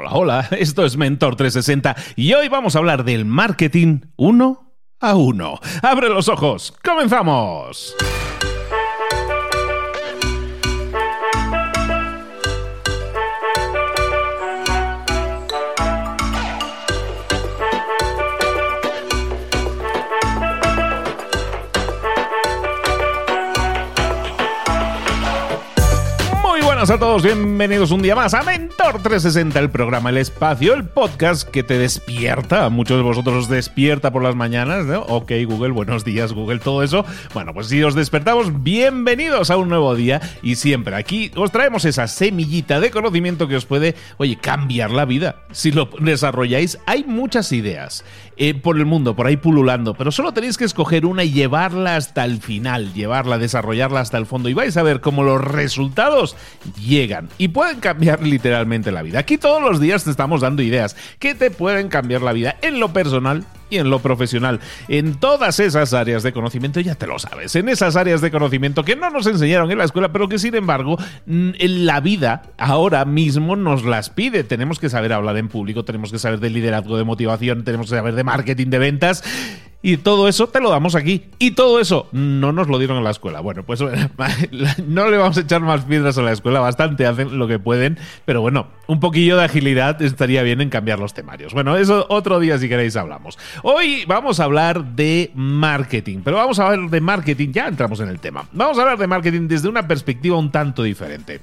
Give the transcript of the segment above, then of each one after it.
Hola, hola, esto es Mentor 360 y hoy vamos a hablar del marketing uno a uno. ¡Abre los ojos! ¡Comenzamos! A todos, bienvenidos un día más a Mentor 360, el programa El Espacio, el podcast que te despierta, muchos de vosotros os despierta por las mañanas, ¿no? Ok, Google, buenos días, Google, todo eso. Bueno, pues si os despertamos, bienvenidos a un nuevo día y siempre aquí os traemos esa semillita de conocimiento que os puede, oye, cambiar la vida. Si lo desarrolláis, hay muchas ideas eh, por el mundo, por ahí pululando, pero solo tenéis que escoger una y llevarla hasta el final, llevarla, desarrollarla hasta el fondo y vais a ver cómo los resultados llegan y pueden cambiar literalmente la vida. Aquí todos los días te estamos dando ideas que te pueden cambiar la vida en lo personal y en lo profesional. En todas esas áreas de conocimiento, ya te lo sabes, en esas áreas de conocimiento que no nos enseñaron en la escuela, pero que sin embargo en la vida ahora mismo nos las pide. Tenemos que saber hablar en público, tenemos que saber de liderazgo, de motivación, tenemos que saber de marketing, de ventas. Y todo eso te lo damos aquí. Y todo eso no nos lo dieron en la escuela. Bueno, pues no le vamos a echar más piedras a la escuela. Bastante hacen lo que pueden. Pero bueno, un poquillo de agilidad estaría bien en cambiar los temarios. Bueno, eso otro día si queréis hablamos. Hoy vamos a hablar de marketing. Pero vamos a hablar de marketing. Ya entramos en el tema. Vamos a hablar de marketing desde una perspectiva un tanto diferente.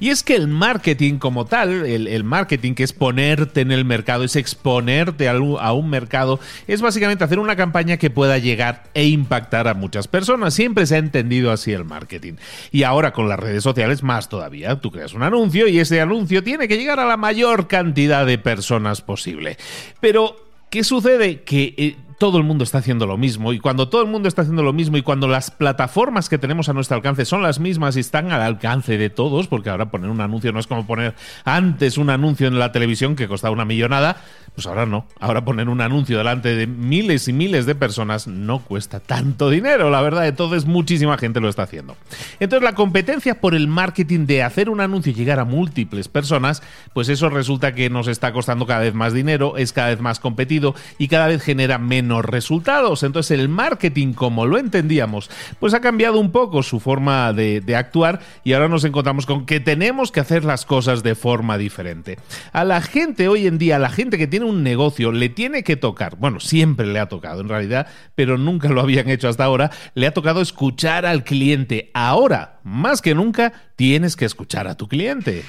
Y es que el marketing como tal, el, marketing que es ponerte en el mercado, es exponerte a, a un mercado, es básicamente hacer una campaña que pueda llegar e impactar a muchas personas. Siempre se ha entendido así el marketing. Y ahora con las redes sociales más todavía. Tú creas un anuncio y ese anuncio tiene que llegar a la mayor cantidad de personas posible. Pero, ¿qué sucede? Que... Eh, todo el mundo está haciendo lo mismo y cuando todo el mundo está haciendo lo mismo y cuando las plataformas que tenemos a nuestro alcance son las mismas y están al alcance de todos, porque ahora poner un anuncio no es como poner antes un anuncio en la televisión que costaba una millonada, pues ahora no. Ahora poner un anuncio delante de miles y miles de personas no cuesta tanto dinero, la verdad. Entonces muchísima gente lo está haciendo. Entonces la competencia por el marketing de hacer un anuncio y llegar a múltiples personas, pues eso resulta que nos está costando cada vez más dinero, es cada vez más competido y cada vez genera menos resultados. Entonces el marketing, como lo entendíamos, pues ha cambiado un poco su forma de, de actuar y ahora nos encontramos con que tenemos que hacer las cosas de forma diferente. A la gente hoy en día, a la gente que tiene un negocio, le tiene que tocar, bueno, siempre le ha tocado en realidad, pero nunca lo habían hecho hasta ahora, le ha tocado escuchar al cliente. Ahora, más que nunca, tienes que escuchar a tu cliente.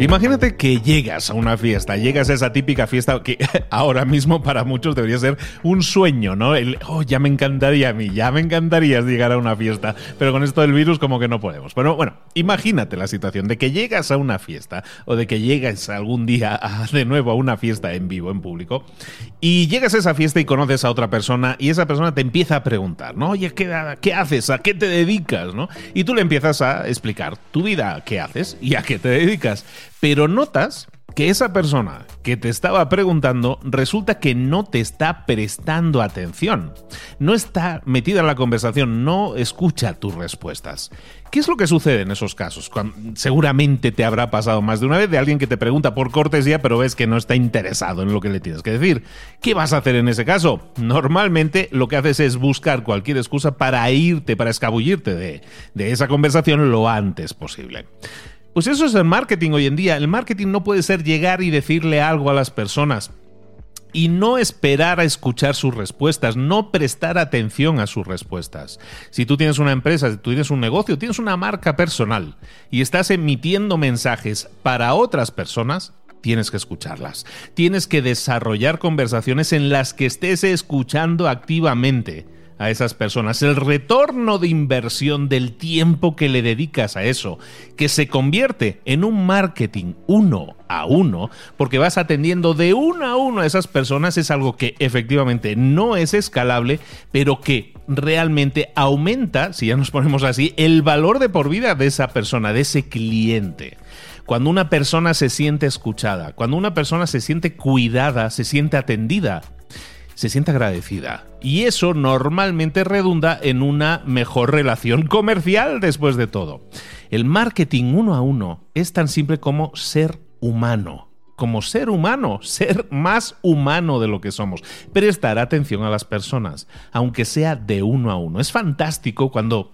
Imagínate que llegas a una fiesta, llegas a esa típica fiesta que ahora mismo para muchos debería ser un sueño, ¿no? El, oh, ya me encantaría a mí, ya me encantaría llegar a una fiesta, pero con esto del virus como que no podemos. Pero bueno, imagínate la situación de que llegas a una fiesta o de que llegas algún día de nuevo a una fiesta en vivo, en público, y llegas a esa fiesta y conoces a otra persona y esa persona te empieza a preguntar, ¿no? Oye, ¿qué, qué haces? ¿A qué te dedicas? ¿no? Y tú le empiezas a explicar tu vida, qué haces y a qué te dedicas pero notas que esa persona que te estaba preguntando resulta que no te está prestando atención, no está metida en la conversación, no escucha tus respuestas. ¿Qué es lo que sucede en esos casos? seguramente te habrá pasado más de una vez de alguien que te pregunta por cortesía, pero ves que no está interesado en lo que le tienes que decir. ¿Qué vas a hacer en ese caso? Normalmente lo que haces es buscar cualquier excusa para irte, para escabullirte de, esa conversación lo antes posible. Pues eso es el marketing hoy en día. El marketing no puede ser llegar y decirle algo a las personas y no esperar a escuchar sus respuestas, no prestar atención a sus respuestas. Si tú tienes una empresa, si tú tienes un negocio, tienes una marca personal y estás emitiendo mensajes para otras personas, tienes que escucharlas. Tienes que desarrollar conversaciones en las que estés escuchando activamente a esas personas, el retorno de inversión del tiempo que le dedicas a eso, que se convierte en un marketing uno a uno, porque vas atendiendo de uno a uno a esas personas, es algo que efectivamente no es escalable, pero que realmente aumenta, si ya nos ponemos así, el valor de por vida de esa persona, de ese cliente. cuando una persona se siente escuchada, cuando una persona se siente cuidada, se siente atendida, se siente agradecida. Y eso normalmente redunda en una mejor relación comercial después de todo. El marketing uno a uno es tan simple como ser humano como ser humano, ser más humano de lo que somos. Prestar atención a las personas, aunque sea de uno a uno. Es fantástico cuando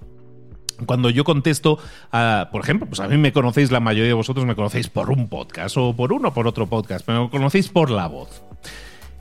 cuando yo contesto, a, por ejemplo, pues a mí me conocéis, la mayoría de vosotros me conocéis por un podcast o por uno o por otro podcast, pero me conocéis por la voz.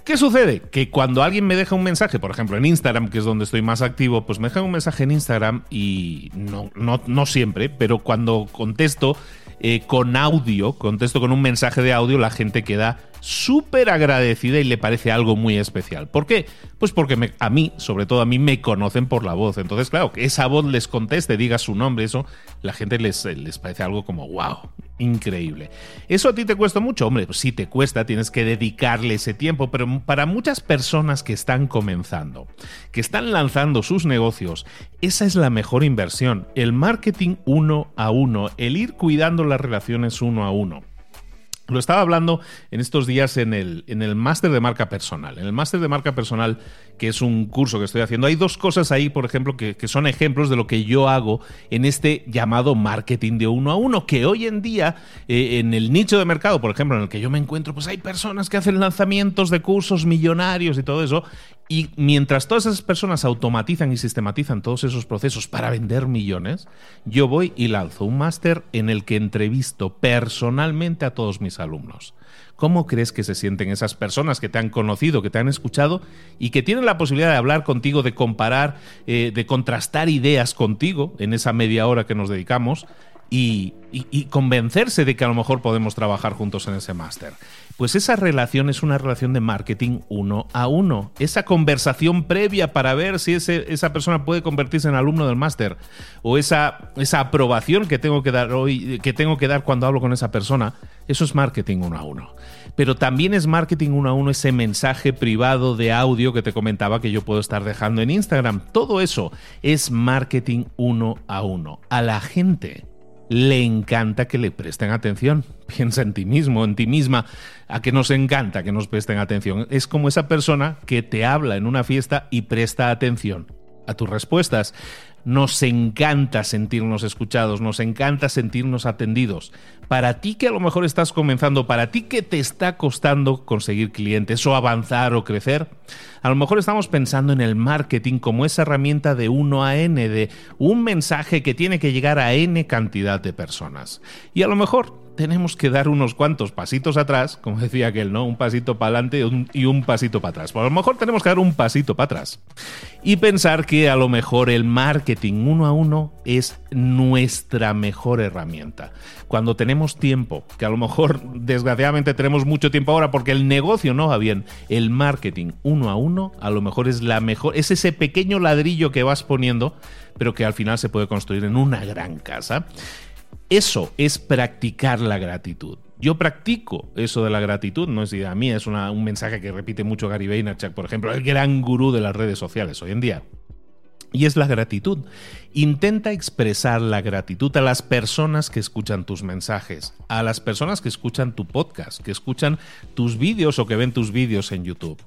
¿Qué sucede? Que cuando alguien me deja un mensaje, por ejemplo en Instagram, que es donde estoy más activo, pues me deja un mensaje en Instagram y no, no, no siempre, pero cuando contesto eh, con audio, contesto con un mensaje de audio, la gente queda súper agradecida y le parece algo muy especial. ¿Por qué? Pues porque a mí, sobre todo a mí, me conocen por la voz. Entonces, claro, que esa voz les conteste, diga su nombre, eso, la gente les, les parece algo como, wow, increíble. ¿Eso a ti te cuesta mucho? Hombre, pues sí te cuesta, tienes que dedicarle ese tiempo, pero para muchas personas que están comenzando, que están lanzando sus negocios, esa es la mejor inversión. El marketing uno a uno, el ir cuidando las relaciones uno a uno. Lo estaba hablando en estos días en el, en el máster de marca personal. En el máster de marca personal, que es un curso que estoy haciendo, hay dos cosas ahí, por ejemplo, que, son ejemplos de lo que yo hago en este llamado marketing de uno a uno, que hoy en día, eh, en el nicho de mercado, por ejemplo, en el que yo me encuentro, pues hay personas que hacen lanzamientos de cursos millonarios y todo eso, y mientras todas esas personas automatizan y sistematizan todos esos procesos para vender millones, yo voy y lanzo un máster en el que entrevisto personalmente a todos mis alumnos. ¿Cómo crees que se sienten esas personas que te han conocido, que te han escuchado y que tienen la posibilidad de hablar contigo, de comparar, eh, de contrastar ideas contigo en esa media hora que nos dedicamos? Y, convencerse de que a lo mejor podemos trabajar juntos en ese máster. Pues esa relación es una relación de marketing uno a uno. Esa conversación previa para ver si esa persona puede convertirse en alumno del máster. O esa, esa aprobación que tengo que dar hoy, que tengo que dar cuando hablo con esa persona. Eso es marketing uno a uno. Pero también es marketing uno a uno ese mensaje privado de audio que te comentaba que yo puedo estar dejando en Instagram. Todo eso es marketing uno a uno. A la gente le encanta que le presten atención. Piensa en ti mismo, en ti misma, a que nos encanta que nos presten atención. Es como esa persona que te habla en una fiesta y presta atención a tus respuestas. Nos encanta sentirnos escuchados, nos encanta sentirnos atendidos. Para ti que a lo mejor estás comenzando, para ti que te está costando conseguir clientes o avanzar o crecer, a lo mejor estamos pensando en el marketing como esa herramienta de 1 a n, de un mensaje que tiene que llegar a n cantidad de personas. Y a lo mejor tenemos que dar unos cuantos pasitos atrás, como decía aquel, ¿no? Un pasito para adelante y un pasito para atrás. Pues a lo mejor tenemos que dar un pasito para atrás y pensar que a lo mejor el marketing uno a uno es nuestra mejor herramienta. Cuando tenemos tiempo, que a lo mejor desgraciadamente tenemos mucho tiempo ahora porque el negocio no va bien, el marketing uno a uno a lo mejor es la mejor, es ese pequeño ladrillo que vas poniendo, pero que al final se puede construir en una gran casa. Eso es practicar la gratitud. Yo practico eso de la gratitud, no es idea mía, es un mensaje que repite mucho Gary Vaynerchuk, por ejemplo, el gran gurú de las redes sociales hoy en día. Y es la gratitud. Intenta expresar la gratitud a las personas que escuchan tus mensajes, a las personas que escuchan tu podcast, que escuchan tus vídeos o que ven tus vídeos en YouTube.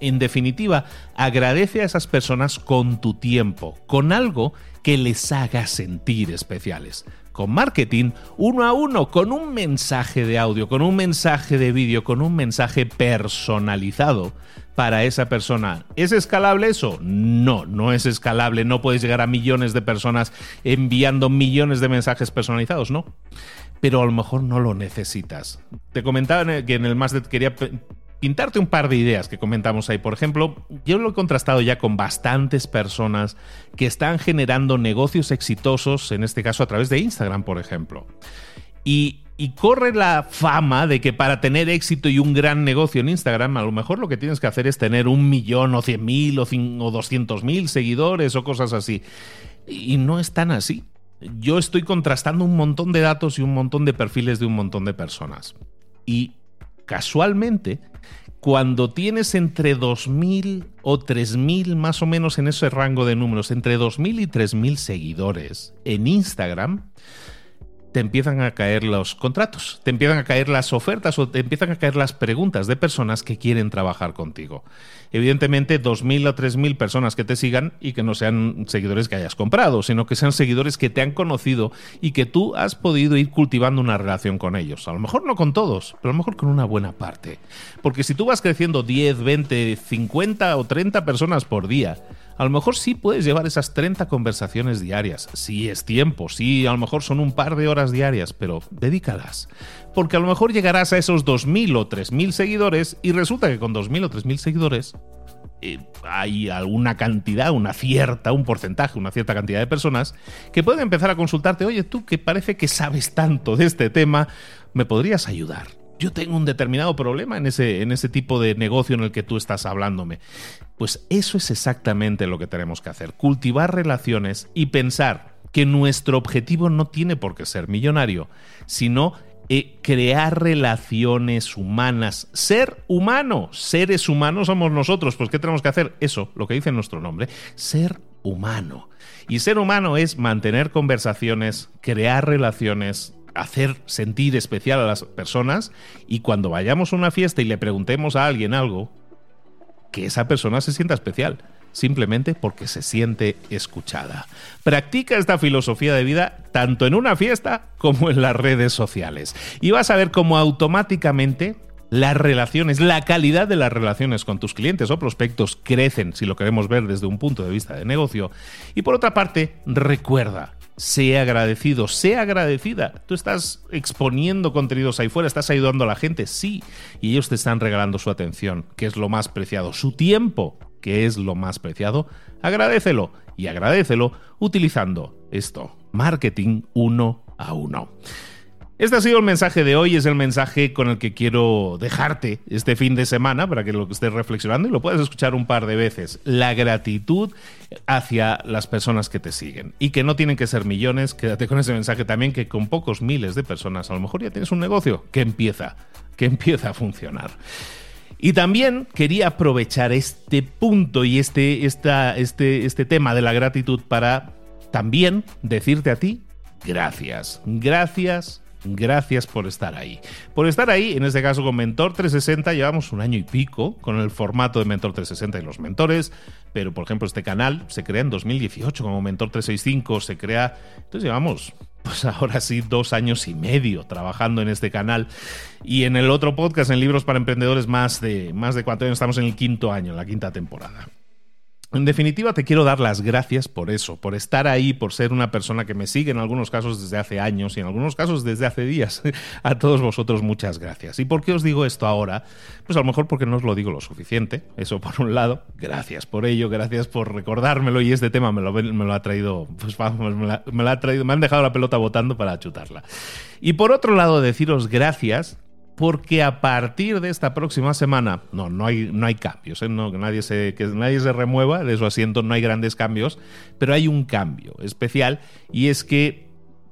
En definitiva, agradece a esas personas con tu tiempo, con algo que les haga sentir especiales con marketing uno a uno, con un mensaje de audio, con un mensaje de vídeo, con un mensaje personalizado para esa persona. ¿Es escalable eso? No, no es escalable. No puedes llegar a millones de personas enviando millones de mensajes personalizados, ¿no? Pero a lo mejor no lo necesitas. Te comentaba que en el más quería pintarte un par de ideas que comentamos ahí. Por ejemplo, yo lo he contrastado ya con bastantes personas que están generando negocios exitosos, en este caso a través de Instagram, por ejemplo. Y, corre la fama de que para tener éxito y un gran negocio en Instagram, a lo mejor lo que tienes que hacer es tener un millón o cien mil o, o doscientos mil seguidores o cosas así. Y no es tan así. Yo estoy contrastando un montón de datos y un montón de perfiles de un montón de personas. Y casualmente, cuando tienes entre 2.000 o 3.000 más o menos en ese rango de números, entre 2.000 y 3.000 seguidores en Instagram, te empiezan a caer los contratos, te empiezan a caer las ofertas o te empiezan a caer las preguntas de personas que quieren trabajar contigo. Evidentemente, 2.000 o 3.000 personas que te sigan y que no sean seguidores que hayas comprado, sino que sean seguidores que te han conocido y que tú has podido ir cultivando una relación con ellos. A lo mejor no con todos, pero a lo mejor con una buena parte. Porque si tú vas creciendo 10, 20, 50 o 30 personas por día, a lo mejor sí puedes llevar esas 30 conversaciones diarias. Sí es tiempo, sí, a lo mejor son un par de horas diarias, pero dedícalas. Porque a lo mejor llegarás a esos 2.000 o 3.000 seguidores y resulta que con 2.000 o 3.000 seguidores eh, hay alguna cantidad, una cierta, un porcentaje, una cierta cantidad de personas que pueden empezar a consultarte, oye, tú que parece que sabes tanto de este tema, ¿me podrías ayudar? Yo tengo un determinado problema en ese, en ese tipo de negocio en el que tú estás hablándome. Pues eso es exactamente lo que tenemos que hacer, cultivar relaciones y pensar que nuestro objetivo no tiene por qué ser millonario, sino eh, crear relaciones humanas, ser humano, seres humanos somos nosotros, pues ¿qué tenemos que hacer? Eso, lo que dice nuestro nombre, ser humano. Y ser humano es mantener conversaciones, crear relaciones, hacer sentir especial a las personas y cuando vayamos a una fiesta y le preguntemos a alguien algo, que esa persona se sienta especial, simplemente porque se siente escuchada. Practica esta filosofía de vida tanto en una fiesta como en las redes sociales y vas a ver cómo automáticamente las relaciones, la calidad de las relaciones con tus clientes o prospectos crecen, si lo queremos ver desde un punto de vista de negocio. Y por otra parte, recuerda, sea agradecido, sea agradecida. Tú estás exponiendo contenidos ahí fuera, estás ayudando a la gente, sí, y ellos te están regalando su atención, que es lo más preciado, su tiempo, que es lo más preciado. Agradecelo y agradecelo utilizando esto, marketing uno a uno. Este ha sido el mensaje de hoy, es el mensaje con el que quiero dejarte este fin de semana para que lo estés reflexionando y lo puedas escuchar un par de veces. La gratitud hacia las personas que te siguen y que no tienen que ser millones. Quédate con ese mensaje también que con pocos miles de personas a lo mejor ya tienes un negocio que empieza, que empieza a funcionar. Y también quería aprovechar este punto y este, esta, este, este tema de la gratitud para también decirte a ti gracias. Gracias Gracias por estar ahí. Por estar ahí, en este caso con Mentor 360, llevamos un año y pico con el formato de Mentor 360 y los mentores, pero por ejemplo este canal se crea en 2018 como Mentor 365, se crea, entonces llevamos pues ahora sí dos años y medio trabajando en este canal y en el otro podcast en libros para emprendedores más de más de cuatro años estamos en el quinto año la quinta temporada en definitiva, te quiero dar las gracias por eso, por estar ahí, por ser una persona que me sigue en algunos casos desde hace años y en algunos casos desde hace días. A todos vosotros muchas gracias. ¿Y por qué os digo esto ahora? Pues a lo mejor porque no os lo digo lo suficiente. Eso por un lado. Gracias por ello, gracias por recordármelo y este tema me lo, ha traído, pues vamos, me, me lo ha traído, me han dejado la pelota votando para chutarla. Y por otro lado, deciros gracias porque a partir de esta próxima semana, no, no hay, no hay cambios, ¿eh? no, que, nadie se, que nadie se remueva de su asiento, no hay grandes cambios, pero hay un cambio especial y es que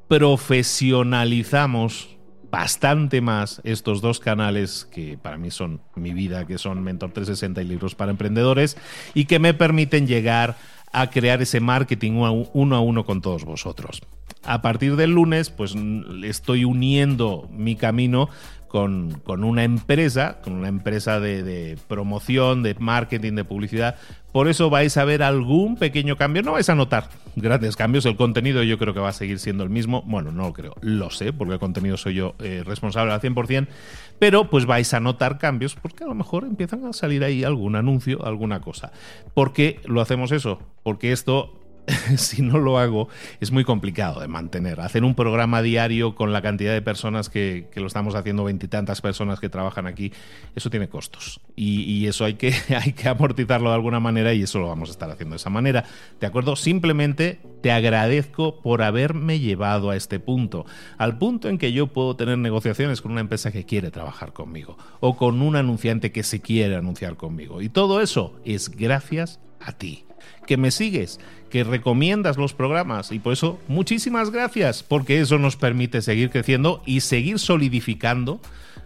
profesionalizamos bastante más estos dos canales que para mí son mi vida, que son Mentor 360 y Libros para Emprendedores y que me permiten llegar a crear ese marketing uno a uno con todos vosotros. A partir del lunes, pues estoy uniendo mi camino con, una empresa, con una empresa de, promoción, de marketing, de publicidad. Por eso vais a ver algún pequeño cambio. No vais a notar grandes cambios. El contenido yo creo que va a seguir siendo el mismo. Bueno, no lo creo. Lo sé, porque el contenido soy yo eh, responsable al 100%. Pero pues vais a notar cambios porque a lo mejor empiezan a salir ahí algún anuncio, alguna cosa. ¿Por qué lo hacemos eso? Porque esto si no lo hago, es muy complicado de mantener. Hacer un programa diario con la cantidad de personas que, lo estamos haciendo, veintitantas personas que trabajan aquí, eso tiene costos. Y, eso hay que, hay que amortizarlo de alguna manera y eso lo vamos a estar haciendo de esa manera. ¿De acuerdo? Simplemente te agradezco por haberme llevado a este punto. Al punto en que yo puedo tener negociaciones con una empresa que quiere trabajar conmigo o con un anunciante que se quiere anunciar conmigo. Y todo eso es gracias a ti. Que me sigues, que recomiendas los programas y por eso muchísimas gracias, porque eso nos permite seguir creciendo y seguir solidificando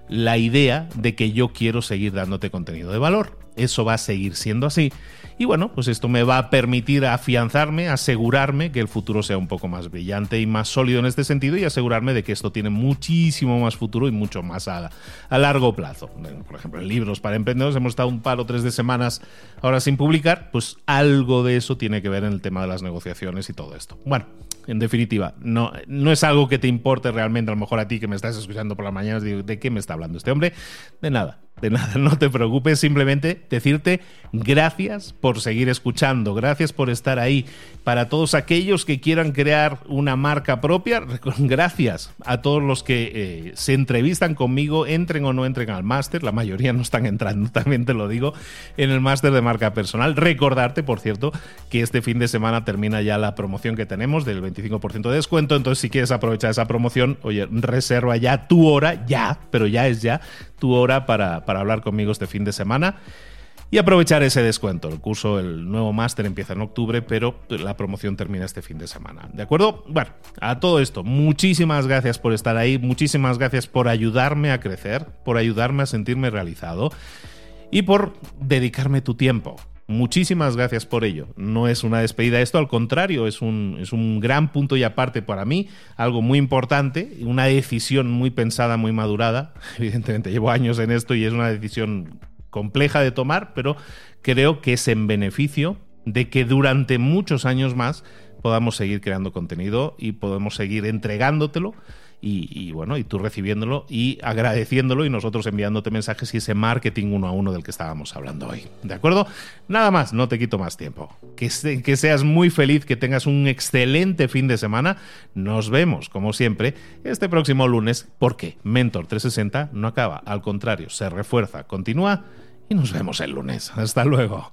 la idea de que yo quiero seguir dándote contenido de valor. Eso va a seguir siendo así y bueno, pues esto me va a permitir afianzarme, asegurarme que el futuro sea un poco más brillante y más sólido en este sentido y asegurarme de que esto tiene muchísimo más futuro y mucho más a, largo plazo. Por ejemplo, en libros para emprendedores hemos estado un par o tres de semanas ahora sin publicar, pues algo de eso tiene que ver en el tema de las negociaciones y todo esto. Bueno, en definitiva, no, no es algo que te importe realmente, a lo mejor a ti que me estás escuchando por las mañanas, ¿de qué me está hablando este hombre? De nada de nada, no te preocupes, simplemente decirte gracias por seguir escuchando, gracias por estar ahí. Para todos aquellos que quieran crear una marca propia, gracias a todos los que eh, se entrevistan conmigo, entren o no entren al máster, la mayoría no están entrando, también te lo digo, en el máster de marca personal. Recordarte, por cierto, que este fin de semana termina ya la promoción que tenemos del 25% de descuento, entonces si quieres aprovechar esa promoción, oye, reserva ya tu hora, ya, pero ya es ya tu hora para, para hablar conmigo este fin de semana y aprovechar ese descuento. El curso, el nuevo máster empieza en octubre, pero la promoción termina este fin de semana. ¿De acuerdo? Bueno, a todo esto, muchísimas gracias por estar ahí, muchísimas gracias por ayudarme a crecer, por ayudarme a sentirme realizado y por dedicarme tu tiempo. Muchísimas gracias por ello. No es una despedida esto, al contrario, es un, es un gran punto y aparte para mí, algo muy importante, una decisión muy pensada, muy madurada. Evidentemente llevo años en esto y es una decisión compleja de tomar, pero creo que es en beneficio de que durante muchos años más podamos seguir creando contenido y podemos seguir entregándotelo y, bueno, y tú recibiéndolo y agradeciéndolo y nosotros enviándote mensajes y ese marketing uno a uno del que estábamos hablando hoy. ¿De acuerdo? Nada más, no te quito más tiempo. Que, que seas muy feliz, que tengas un excelente fin de semana. Nos vemos, como siempre, este próximo lunes, porque Mentor 360 no acaba, al contrario, se refuerza, continúa y nos vemos el lunes. Hasta luego.